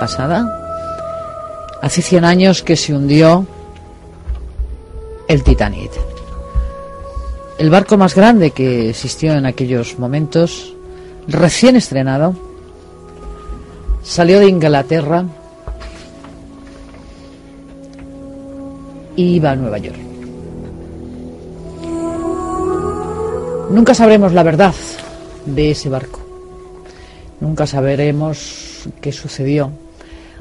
Pasada, hace 100 años que se hundió el Titanic. El barco más grande que existió en aquellos momentos, recién estrenado, salió de Inglaterra y iba a Nueva York. Nunca sabremos la verdad de ese barco. Nunca sabremos qué sucedió,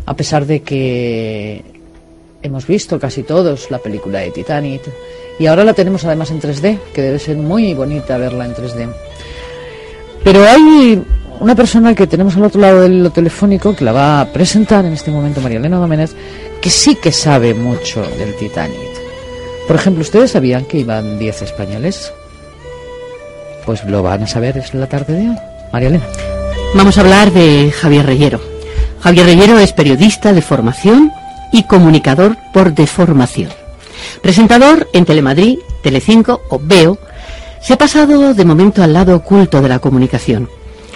a pesar de que hemos visto casi todos la película de Titanic y ahora la tenemos además en 3D, que debe ser muy bonita verla en 3D. Pero hay una persona que tenemos al otro lado del hilo telefónico que la va a presentar en este momento María Elena Doménez, que sí que sabe mucho del Titanic. Por ejemplo, ¿ustedes sabían que iban 10 españoles? Pues lo van a saber es la tarde de hoy. María Elena. Vamos a hablar de Javier Reyero. Javier Reyero es periodista de formación y comunicador por deformación. Presentador en Telemadrid, Telecinco o Veo, se ha pasado de momento al lado oculto de la comunicación.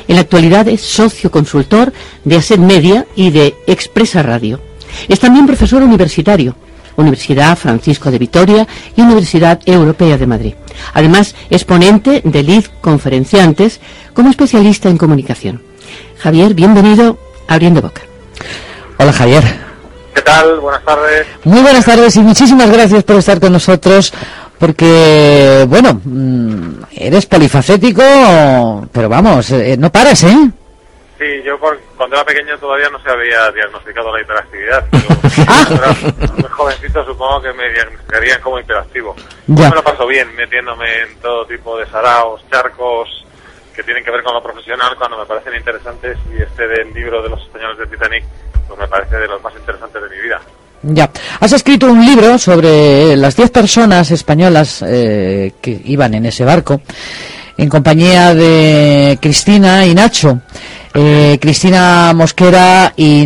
En la actualidad es socio consultor de Aset Media y de Expresa Radio. Es también profesor universitario, Universidad Francisco de Vitoria y Universidad Europea de Madrid. Además, es ponente de LID Conferenciantes como especialista en comunicación. Javier, bienvenido a Abriendo Boca. Hola Javier. ¿Qué tal? Buenas tardes. Muy buenas tardes y muchísimas gracias por estar con nosotros porque, bueno, mm, eres polifacético, pero vamos, eh, no paras, ¿eh? Sí, yo por- cuando era pequeño todavía no se había diagnosticado la hiperactividad. Pero cuando era muy jovencito supongo que me diagnosticarían como hiperactivo. Ya. Yo me lo paso bien metiéndome en todo tipo de saraos, charcos que tienen que ver con lo profesional cuando me parecen interesantes y este del libro de los españoles de Titanic pues me parece de los más interesantes de mi vida. Ya. Has escrito un libro sobre las 10 personas españolas eh, que iban en ese barco en compañía de Cristina y Nacho. Eh, Cristina Mosquera y,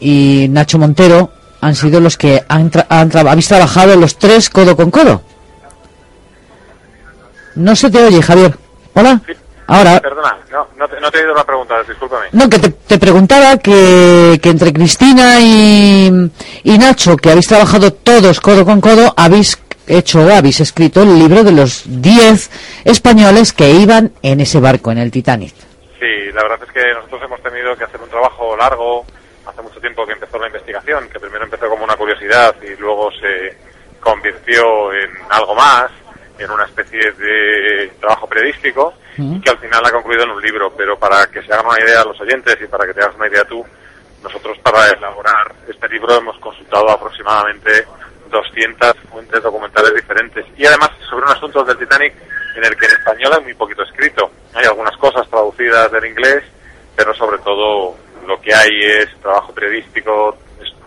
y Nacho Montero han sido los que han tra- han tra- habéis trabajado los tres codo con codo. No se te oye, Javier. Hola. Sí. Ahora. Perdona, no, no, te, no te he oído la pregunta, discúlpame. No, que te, te preguntaba que, que entre Cristina y, y Nacho, que habéis trabajado todos codo con codo, habéis hecho o habéis escrito el libro de los 10 españoles que iban en ese barco, en el Titanic. Sí, la verdad es que nosotros hemos tenido que hacer un trabajo largo. Hace mucho tiempo que empezó la investigación, que primero empezó como una curiosidad y luego se convirtió en algo más, en una especie de trabajo periodístico que al final ha concluido en un libro. Pero para que se hagan una idea los oyentes y para que te hagas una idea tú, nosotros para elaborar este libro hemos consultado aproximadamente 200 fuentes documentales diferentes y además sobre un asunto del Titanic en el que en español hay muy poquito escrito. Hay algunas cosas traducidas del inglés, pero sobre todo lo que hay es trabajo periodístico,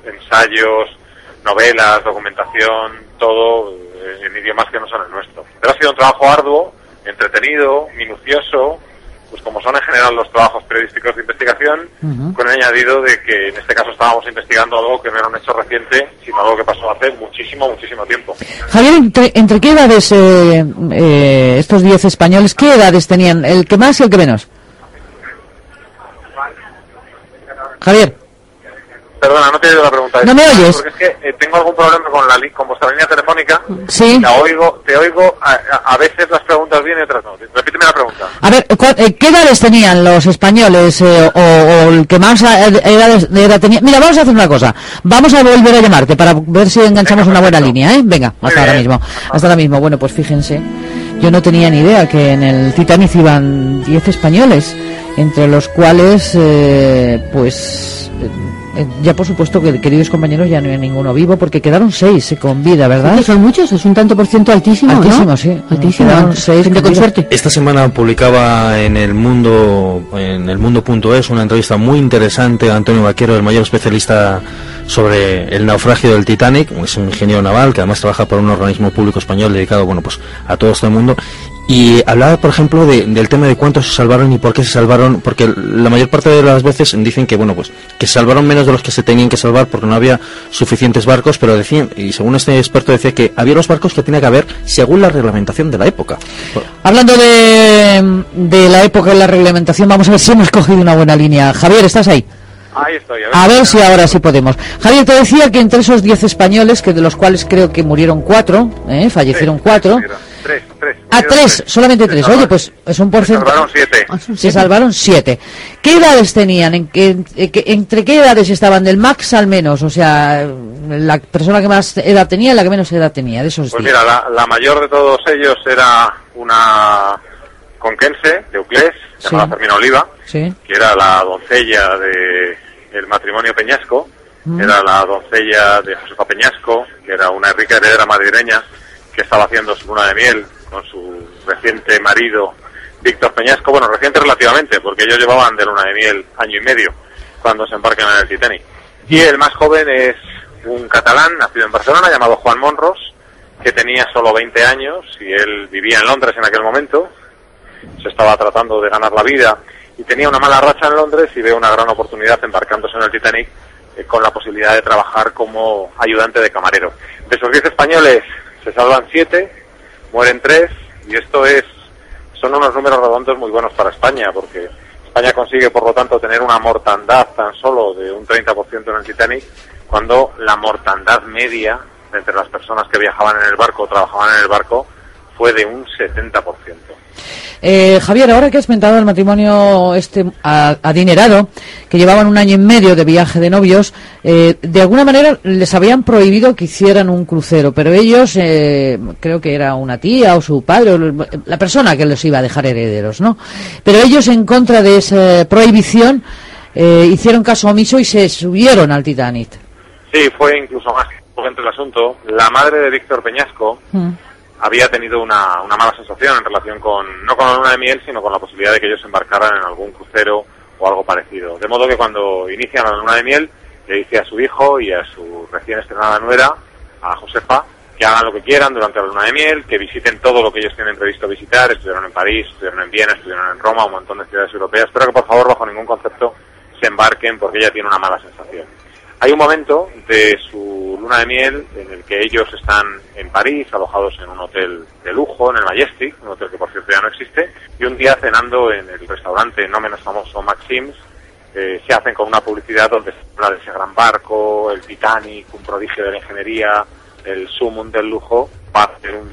ensayos, novelas, documentación, todo eh, en idiomas que no son el nuestro. Pero ha sido un trabajo arduo, entretenido, minucioso, pues como son en general los trabajos periodísticos de investigación, con el añadido de que en este caso estábamos investigando algo que no era un hecho reciente, sino algo que pasó hace muchísimo, muchísimo tiempo. Javier, ¿entre, entre qué edades eh, eh, estos 10 españoles, qué edades tenían? ¿El que más y el que menos? Javier. Perdona, no te he oído la pregunta. ¿No me oyes? Porque es que eh, tengo algún problema con la li- con vuestra línea telefónica. Sí. La oigo, te oigo, a, a- a veces las preguntas bien y otras no. Repíteme la pregunta. A ver, ¿cuál- eh, ¿qué edades tenían los españoles eh, o, o el que más edades de edad tenía? Mira, vamos a hacer una cosa. Vamos a volver a llamarte para ver si enganchamos Venga, una buena línea, ¿eh? Venga, hasta ahora mismo. Hasta ahora mismo. Bueno, pues fíjense, yo no tenía ni idea que en el Titanic iban 10 españoles, entre los cuales, eh, pues... eh, ya por supuesto que queridos compañeros ya no hay ninguno vivo porque quedaron seis eh, con vida, ¿verdad? Son muchos, es un tanto por ciento altísimo, Altísimo, ¿no? sí. Altísimo. Quedaron seis Gente con suerte. Esta semana publicaba en el mundo en el mundo.es una entrevista muy interesante a Antonio Vaquero, el mayor especialista sobre el naufragio del Titanic, es un ingeniero naval que además trabaja por un organismo público español dedicado bueno pues a todo este mundo y hablaba por ejemplo de- del tema de cuántos se salvaron y por qué se salvaron porque la mayor parte de las veces dicen que bueno pues que se salvaron menos de los que se tenían que salvar porque no había suficientes barcos pero decían y según este experto decía que había los barcos que tenía que haber según la reglamentación de la época Hablando de, de la época de la reglamentación, vamos a ver si hemos cogido una buena línea. Javier, ¿estás ahí? Ahí estoy. A ver si ahora sí podemos. Javier, te decía que entre esos 10 españoles, que de los cuales creo que murieron cuatro, ¿eh? fallecieron cuatro. Tres, tres. Ah, tres, solamente tres. Oye, pues es un Se porcentaje. salvaron siete. Ah, Se salvaron siete. ¿Qué edades tenían? ¿En qué- en qué- ¿Entre qué edades estaban? Del max al menos. O sea, la persona que más edad tenía y la que menos edad tenía, de esos Pues diez. mira, la, la mayor de todos ellos era una conquense de Euclés, Sí. llamada Fermina Oliva, Sí. que era la doncella de el matrimonio Peñasco, Mm. era la doncella de Josefa Peñasco, que era una rica heredera madrileña que estaba haciendo su luna de miel con su reciente marido Víctor Peñasco, bueno, reciente relativamente, porque ellos llevaban de luna de miel año y medio cuando se embarcan en el Titanic. Y el más joven es un catalán nacido en Barcelona llamado Juan Monros, que tenía solo 20 años y él vivía en Londres en aquel momento, se estaba tratando de ganar la vida y tenía una mala racha en Londres y ve una gran oportunidad embarcándose en el Titanic eh, con la posibilidad de trabajar como ayudante de camarero. De esos 10 españoles se salvan 7, mueren 3 y esto es son unos números redondos muy buenos para España porque España consigue por lo tanto tener una mortandad tan solo de un 30% en el Titanic cuando la mortandad media entre las personas que viajaban en el barco o trabajaban en el barco fue de un 70%. Eh, Javier, ahora que has comentado el matrimonio este adinerado, que llevaban un año y medio de viaje de novios, eh, de alguna manera les habían prohibido que hicieran un crucero, pero ellos, eh, creo que era una tía o su padre, o la persona que les iba a dejar herederos, ¿no? Pero ellos, en contra de esa prohibición, eh, hicieron caso omiso y se subieron al Titanic. Sí, fue incluso más el asunto. La madre de Víctor Peñasco Mm. Había tenido una, una mala sensación en relación con, no con la luna de miel, sino con la posibilidad de que ellos embarcaran en algún crucero o algo parecido. De modo que cuando inician la luna de miel, le dice a su hijo y a su recién estrenada nuera, a Josefa, que hagan lo que quieran durante la luna de miel, que visiten todo lo que ellos tienen previsto visitar, estuvieron en París, estuvieron en Viena, estuvieron en Roma, un montón de ciudades europeas, pero que por favor bajo ningún concepto se embarquen porque ella tiene una mala sensación. Hay un momento de su luna de miel en el que ellos están en París, alojados en un hotel de lujo, en el Majestic, un hotel que por cierto ya no existe, y un día cenando en el restaurante no menos famoso Maxims, eh, se hacen con una publicidad donde se habla de ese gran barco, el Titanic, un prodigio de la ingeniería, el sumum del lujo, va a hacer un,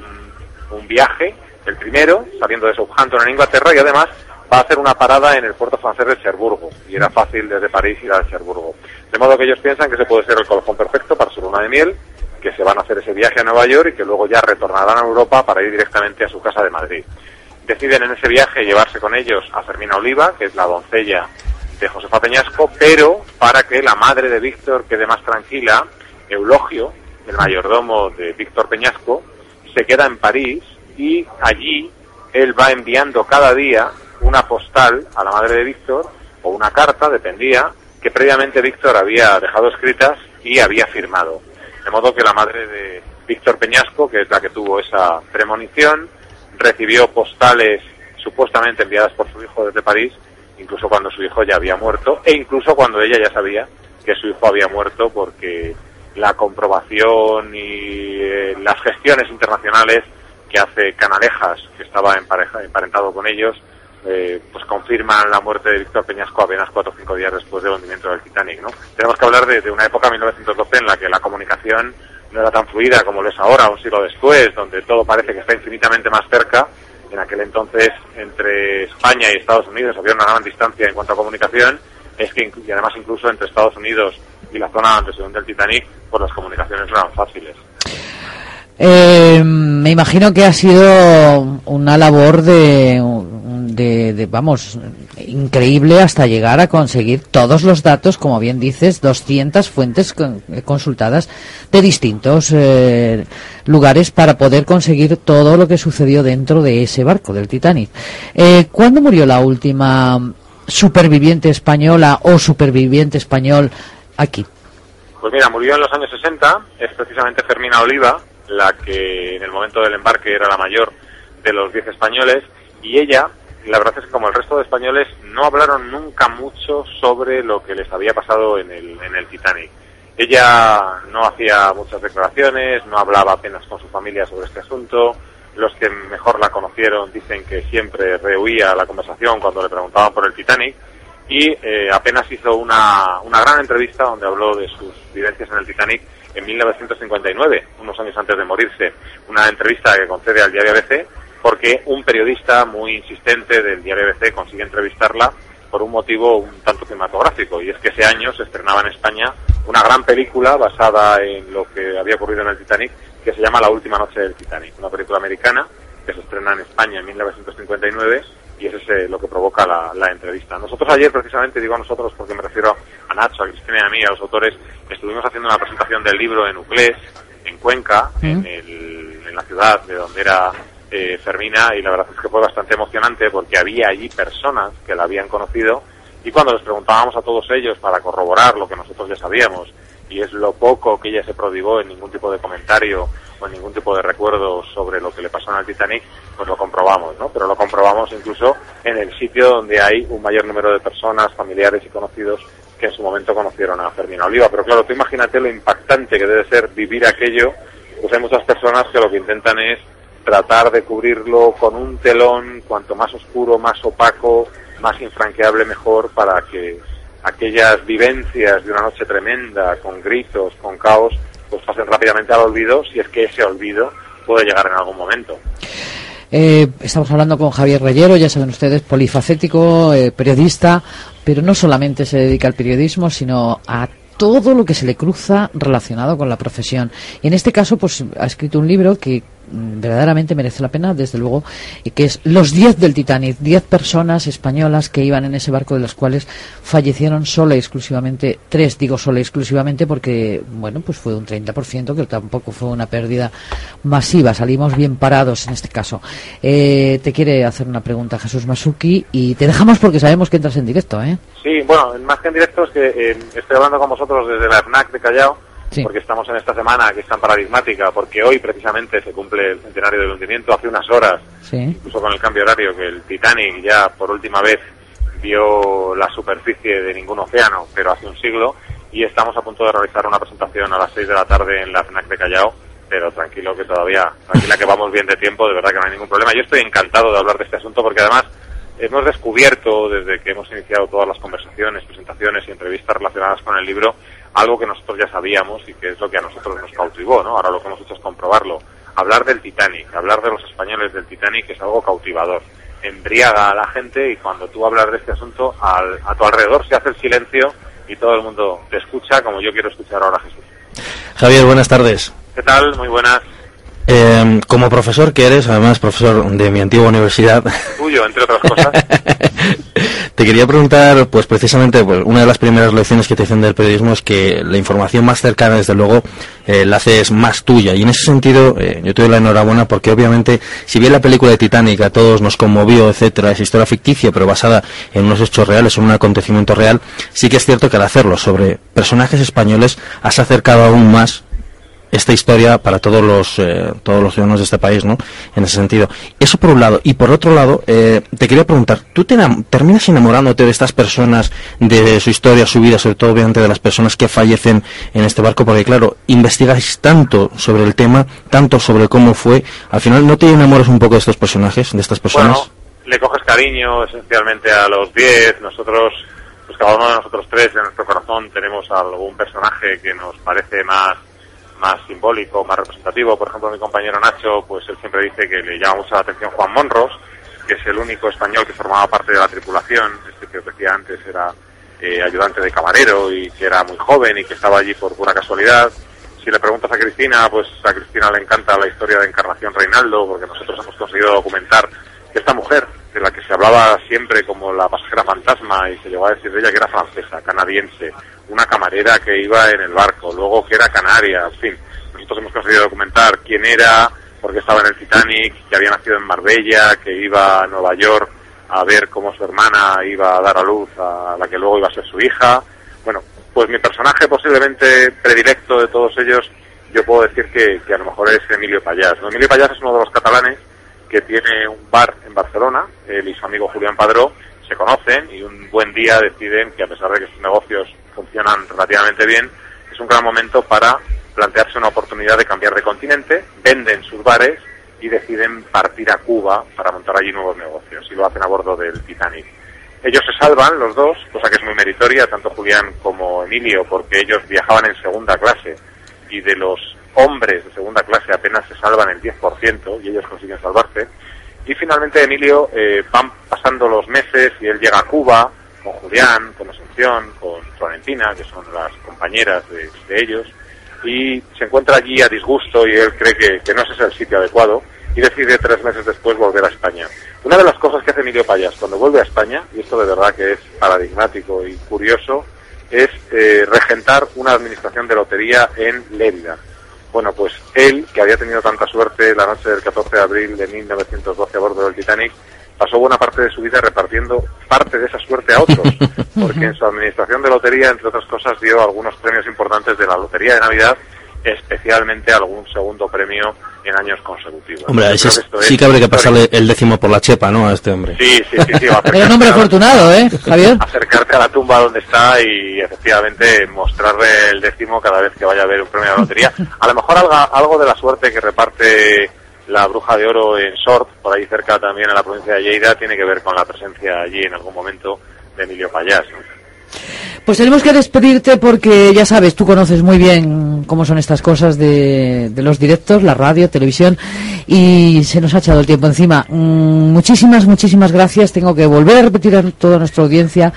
un viaje, el primero, saliendo de Southampton en Inglaterra, y además va a hacer una parada en el puerto francés de Cherburgo, y era fácil desde París ir a Cherburgo. De modo que ellos piensan que ese puede ser el colofón perfecto para su luna de miel, que se van a hacer ese viaje a Nueva York y que luego ya retornarán a Europa para ir directamente a su casa de Madrid. Deciden en ese viaje llevarse con ellos a Fermina Oliva, que es la doncella de Josefa Peñasco, pero para que la madre de Víctor quede más tranquila, Eulogio, el mayordomo de Víctor Peñasco, se queda en París y allí él va enviando cada día una postal a la madre de Víctor o una carta, dependía, que previamente Víctor había dejado escritas y había firmado. De modo que la madre de Víctor Peñasco, que es la que tuvo esa premonición, recibió postales supuestamente enviadas por su hijo desde París, incluso cuando su hijo ya había muerto, e incluso cuando ella ya sabía que su hijo había muerto porque la comprobación y eh, las gestiones internacionales que hace Canalejas, que estaba en pareja, emparentado con ellos, eh, pues confirman la muerte de Víctor Peñasco apenas cuatro o cinco días después del hundimiento del Titanic, ¿no? Tenemos que hablar de, una época, 1912, en la que la comunicación no era tan fluida como lo es ahora, un siglo después, donde todo parece que está infinitamente más cerca. En aquel entonces, entre España y Estados Unidos había una gran distancia en cuanto a comunicación, es que, y además incluso entre Estados Unidos y la zona donde se hunde el Titanic, pues las comunicaciones no eran fáciles. Eh, me imagino que ha sido una labor de, de, de, vamos, increíble hasta llegar a conseguir todos los datos, como bien dices, 200 fuentes con, consultadas de distintos eh, lugares para poder conseguir todo lo que sucedió dentro de ese barco, del Titanic. Eh, ¿Cuándo murió la última superviviente española o superviviente español aquí? Pues mira, murió en los años 60, es precisamente Fermina Oliva, la que en el momento del embarque era la mayor de los 10 españoles, y ella, la verdad es que como el resto de españoles, no hablaron nunca mucho sobre lo que les había pasado en el, en el Titanic. Ella no hacía muchas declaraciones, no hablaba apenas con su familia sobre este asunto. Los que mejor la conocieron dicen que siempre rehuía la conversación cuando le preguntaban por el Titanic y eh, apenas hizo una, una gran entrevista donde habló de sus vivencias en el Titanic en 1959, unos años antes de morirse. Una entrevista que concede al diario ABC porque un periodista muy insistente del diario ABC consigue entrevistarla por un motivo un tanto cinematográfico y es que ese año se estrenaba en España una gran película basada en lo que había ocurrido en el Titanic que se llama La última noche del Titanic, una película americana que se estrena en España en 1959 y eso es eh, lo que provoca la, la, entrevista. Nosotros ayer, precisamente, digo a nosotros porque me refiero a Nacho, a Cristina y a mí, a los autores, estuvimos haciendo una presentación del libro en Uclés, en Cuenca, ¿Mm? en, el, en, la ciudad de donde era eh, Fermina, y la verdad es que fue bastante emocionante porque había allí personas que la habían conocido y cuando les preguntábamos a todos ellos para corroborar lo que nosotros ya sabíamos, y es lo poco que ella se prodigó en ningún tipo de comentario o en ningún tipo de recuerdo sobre lo que le pasó en el Titanic, pues lo comprobamos, ¿no? Pero lo comprobamos incluso en el sitio donde hay un mayor número de personas, familiares y conocidos que en su momento conocieron a Fermina Oliva. Pero claro, tú imagínate lo impactante que debe ser vivir aquello, pues hay muchas personas que lo que intentan es tratar de cubrirlo con un telón cuanto más oscuro, más opaco, más infranqueable mejor para que aquellas vivencias de una noche tremenda, con gritos, con caos, pues pasen rápidamente al olvido, si es que ese olvido puede llegar en algún momento. Eh, estamos hablando con Javier Reyero, ya saben ustedes, polifacético, eh, periodista, pero no solamente se dedica al periodismo, sino a todo lo que se le cruza relacionado con la profesión. Y en este caso, pues ha escrito un libro que verdaderamente merece la pena, desde luego, y que es los 10 del Titanic, 10 personas españolas que iban en ese barco, de las cuales fallecieron sola y exclusivamente, tres digo sola y exclusivamente porque, bueno, pues fue un 30%, que tampoco fue una pérdida masiva, salimos bien parados en este caso. Eh, te quiere hacer una pregunta Jesús Masuki y te dejamos porque sabemos que entras en directo, ¿eh? Sí, bueno, más que en directo es que eh, estoy hablando con vosotros desde la FNAC de Callao Sí. porque estamos en esta semana que es tan paradigmática, porque hoy precisamente se cumple el centenario del hundimiento, hace unas horas, sí. incluso con el cambio horario, que el Titanic ya por última vez vio la superficie de ningún océano, pero hace un siglo, y estamos a punto de realizar una presentación a las 6 de la tarde en la FNAC de Callao, pero tranquilo que todavía, tranquila que vamos bien de tiempo, de verdad que no hay ningún problema. Yo estoy encantado de hablar de este asunto porque además hemos descubierto desde que hemos iniciado todas las conversaciones, presentaciones y entrevistas relacionadas con el libro algo que nosotros ya sabíamos y que es lo que a nosotros nos cautivó, ¿no? Ahora lo que hemos hecho es comprobarlo. Hablar del Titanic, hablar de los españoles del Titanic es algo cautivador. Embriaga a la gente y cuando tú hablas de este asunto, al, a tu alrededor se hace el silencio y todo el mundo te escucha como yo quiero escuchar ahora a Jesús. Javier, buenas tardes. ¿Qué tal? Muy buenas. Eh, como profesor que eres, además profesor de mi antigua universidad. Tuyo, entre otras cosas. te quería preguntar, pues precisamente, pues, una de las primeras lecciones que te dicen del periodismo es que la información más cercana, desde luego, eh, la haces más tuya. Y en ese sentido, eh, yo te doy la enhorabuena porque obviamente, si bien la película de Titanic a todos nos conmovió, etcétera, es historia ficticia, pero basada en unos hechos reales, en un acontecimiento real, sí que es cierto que al hacerlo sobre personajes españoles has acercado aún más esta historia para todos los eh, todos los ciudadanos de este país, ¿no? En ese sentido. Eso por un lado. Y por otro lado, eh, te quería preguntar, ¿tú te terminas enamorándote de estas personas, de su historia, su vida, sobre todo obviamente de las personas que fallecen en este barco? Porque claro, investigáis tanto sobre el tema, tanto sobre cómo fue, al final, ¿no te enamoras un poco de estos personajes, de estas personas? Bueno le coges cariño esencialmente a los 10. Nosotros, pues cada uno de nosotros tres en nuestro corazón tenemos algún personaje que nos parece más más simbólico, más representativo. Por ejemplo, mi compañero Nacho, pues él siempre dice que le llama mucho la atención Juan Monros, que es el único español que formaba parte de la tripulación. Este que os decía antes era eh, ayudante de camarero y que era muy joven y que estaba allí por pura casualidad. Si le preguntas a Cristina, pues a Cristina le encanta la historia de Encarnación Reinaldo, porque nosotros hemos conseguido documentar que esta mujer, de la que se hablaba siempre como la pasajera fantasma y se llegó a decir de ella que era francesa, canadiense, una camarera que iba en el barco, luego que era canaria, en fin, nosotros hemos conseguido documentar quién era, por qué estaba en el Titanic, que había nacido en Marbella, que iba a Nueva York a ver cómo su hermana iba a dar a luz a la que luego iba a ser su hija. Bueno, pues mi personaje posiblemente predilecto de todos ellos, yo puedo decir que, que a lo mejor es Emilio Payás. Emilio Payás es uno de los catalanes que tiene un bar en Barcelona, él y su amigo Julián Padró se conocen y un buen día deciden que a pesar de que sus negocios funcionan relativamente bien, es un gran momento para plantearse una oportunidad de cambiar de continente, venden sus bares y deciden partir a Cuba para montar allí nuevos negocios y lo hacen a bordo del Titanic. Ellos se salvan, los dos, cosa que es muy meritoria, tanto Julián como Emilio, porque ellos viajaban en segunda clase y de los hombres de segunda clase apenas se salvan el 10% y ellos consiguen salvarse. Y finalmente Emilio eh, van pasando los meses y él llega a Cuba con Julián, con Asunción, con Florentina, que son las compañeras de, ellos, y se encuentra allí a disgusto y él cree que, que no es el sitio adecuado y decide tres meses después volver a España. Una de las cosas que hace Emilio Payas cuando vuelve a España, y esto de verdad que es paradigmático y curioso, es eh, regentar una administración de lotería en Lérida. Bueno, pues él, que había tenido tanta suerte la noche del 14 de abril de 1912 a bordo del Titanic, pasó buena parte de su vida repartiendo parte de esa suerte a otros, porque en su administración de lotería, entre otras cosas, dio algunos premios importantes de la Lotería de Navidad, especialmente algún segundo premio en años consecutivos. Hombre, es- que sí es que habría que pasarle el décimo por la chepa, ¿no? A este hombre. Sí, sí, sí, sí. va a Era un hombre afortunado, ¿eh, Javier? Acercarte a la tumba donde está y efectivamente mostrarle el décimo cada vez que vaya a ver un premio de la lotería. A lo mejor algo, algo de la suerte que reparte la bruja de oro en Sort, por ahí cerca también en la provincia de Lleida, tiene que ver con la presencia allí en algún momento de Emilio Payás. Pues tenemos que despedirte porque ya sabes, tú conoces muy bien cómo son estas cosas de, de los directos, la radio, televisión, y se nos ha echado el tiempo encima. Mm, muchísimas, muchísimas gracias. Tengo que volver a repetir a toda nuestra audiencia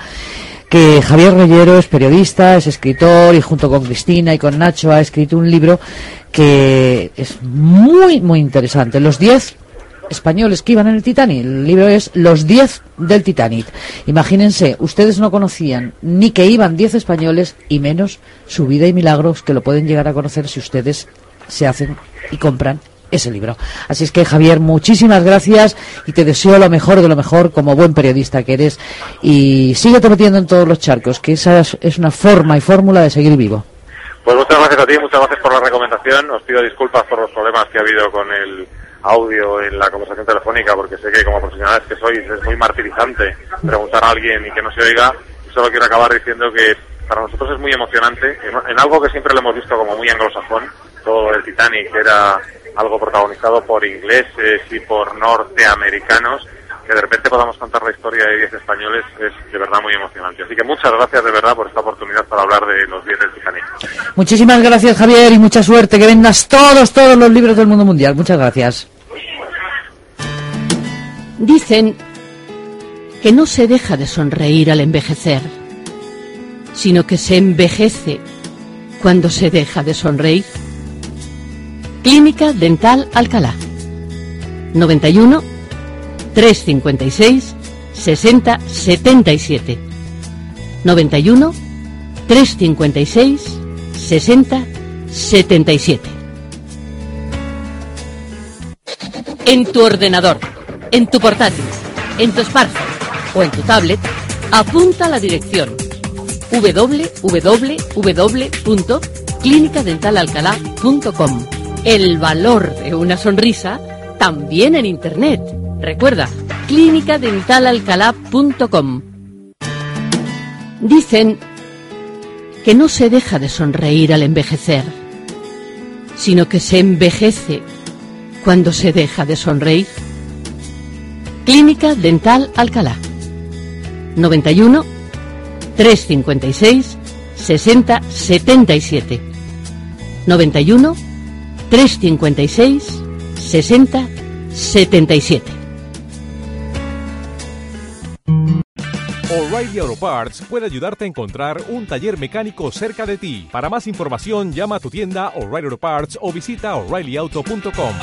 que Javier Reyero es periodista, es escritor y junto con Cristina y con Nacho ha escrito un libro que es muy, muy interesante. Los 10 españoles que iban en el Titanic. El libro es Los 10 del Titanic. Imagínense, ustedes no conocían ni que iban 10 españoles y menos su vida y milagros que lo pueden llegar a conocer si ustedes se hacen y compran ese libro. Así es que Javier, muchísimas gracias y te deseo lo mejor de lo mejor como buen periodista que eres y síguete metiendo en todos los charcos, que esa es una forma y fórmula de seguir vivo. Pues muchas gracias a ti, muchas gracias por la recomendación. Os pido disculpas por los problemas que ha habido con el audio en la conversación telefónica, porque sé que como profesionales que sois es muy martirizante preguntar a alguien y que no se oiga. Solo quiero acabar diciendo que para nosotros es muy emocionante, en algo que siempre lo hemos visto como muy anglosajón, todo el Titanic era algo protagonizado por ingleses y por norteamericanos, que de repente podamos contar la historia de 10 españoles es de verdad muy emocionante. Así que muchas gracias de verdad por esta oportunidad para hablar de los 10 del Titanic. Muchísimas gracias Javier y mucha suerte, que vendas todos, todos los libros del mundo mundial. Muchas gracias. Dicen que no se deja de sonreír al envejecer, sino que se envejece cuando se deja de sonreír. Clínica Dental Alcalá. 91 356 60 77. 91 356 60 77. En tu ordenador, en tu portátil, en tu smartphone o en tu tablet, apunta la dirección www.clinicadentalalcalá.com. El valor de una sonrisa también en Internet. Recuerda, clinicadentalalcalá.com. Dicen que no se deja de sonreír al envejecer, sino que se envejece cuando se deja de sonreír. Clínica Dental Alcalá. 91 356 60 77. 91 356 60 77. O'Reilly Auto Parts puede ayudarte a encontrar un taller mecánico cerca de ti. Para más información, llama a tu tienda O'Reilly Auto Parts o visita oreillyauto.com.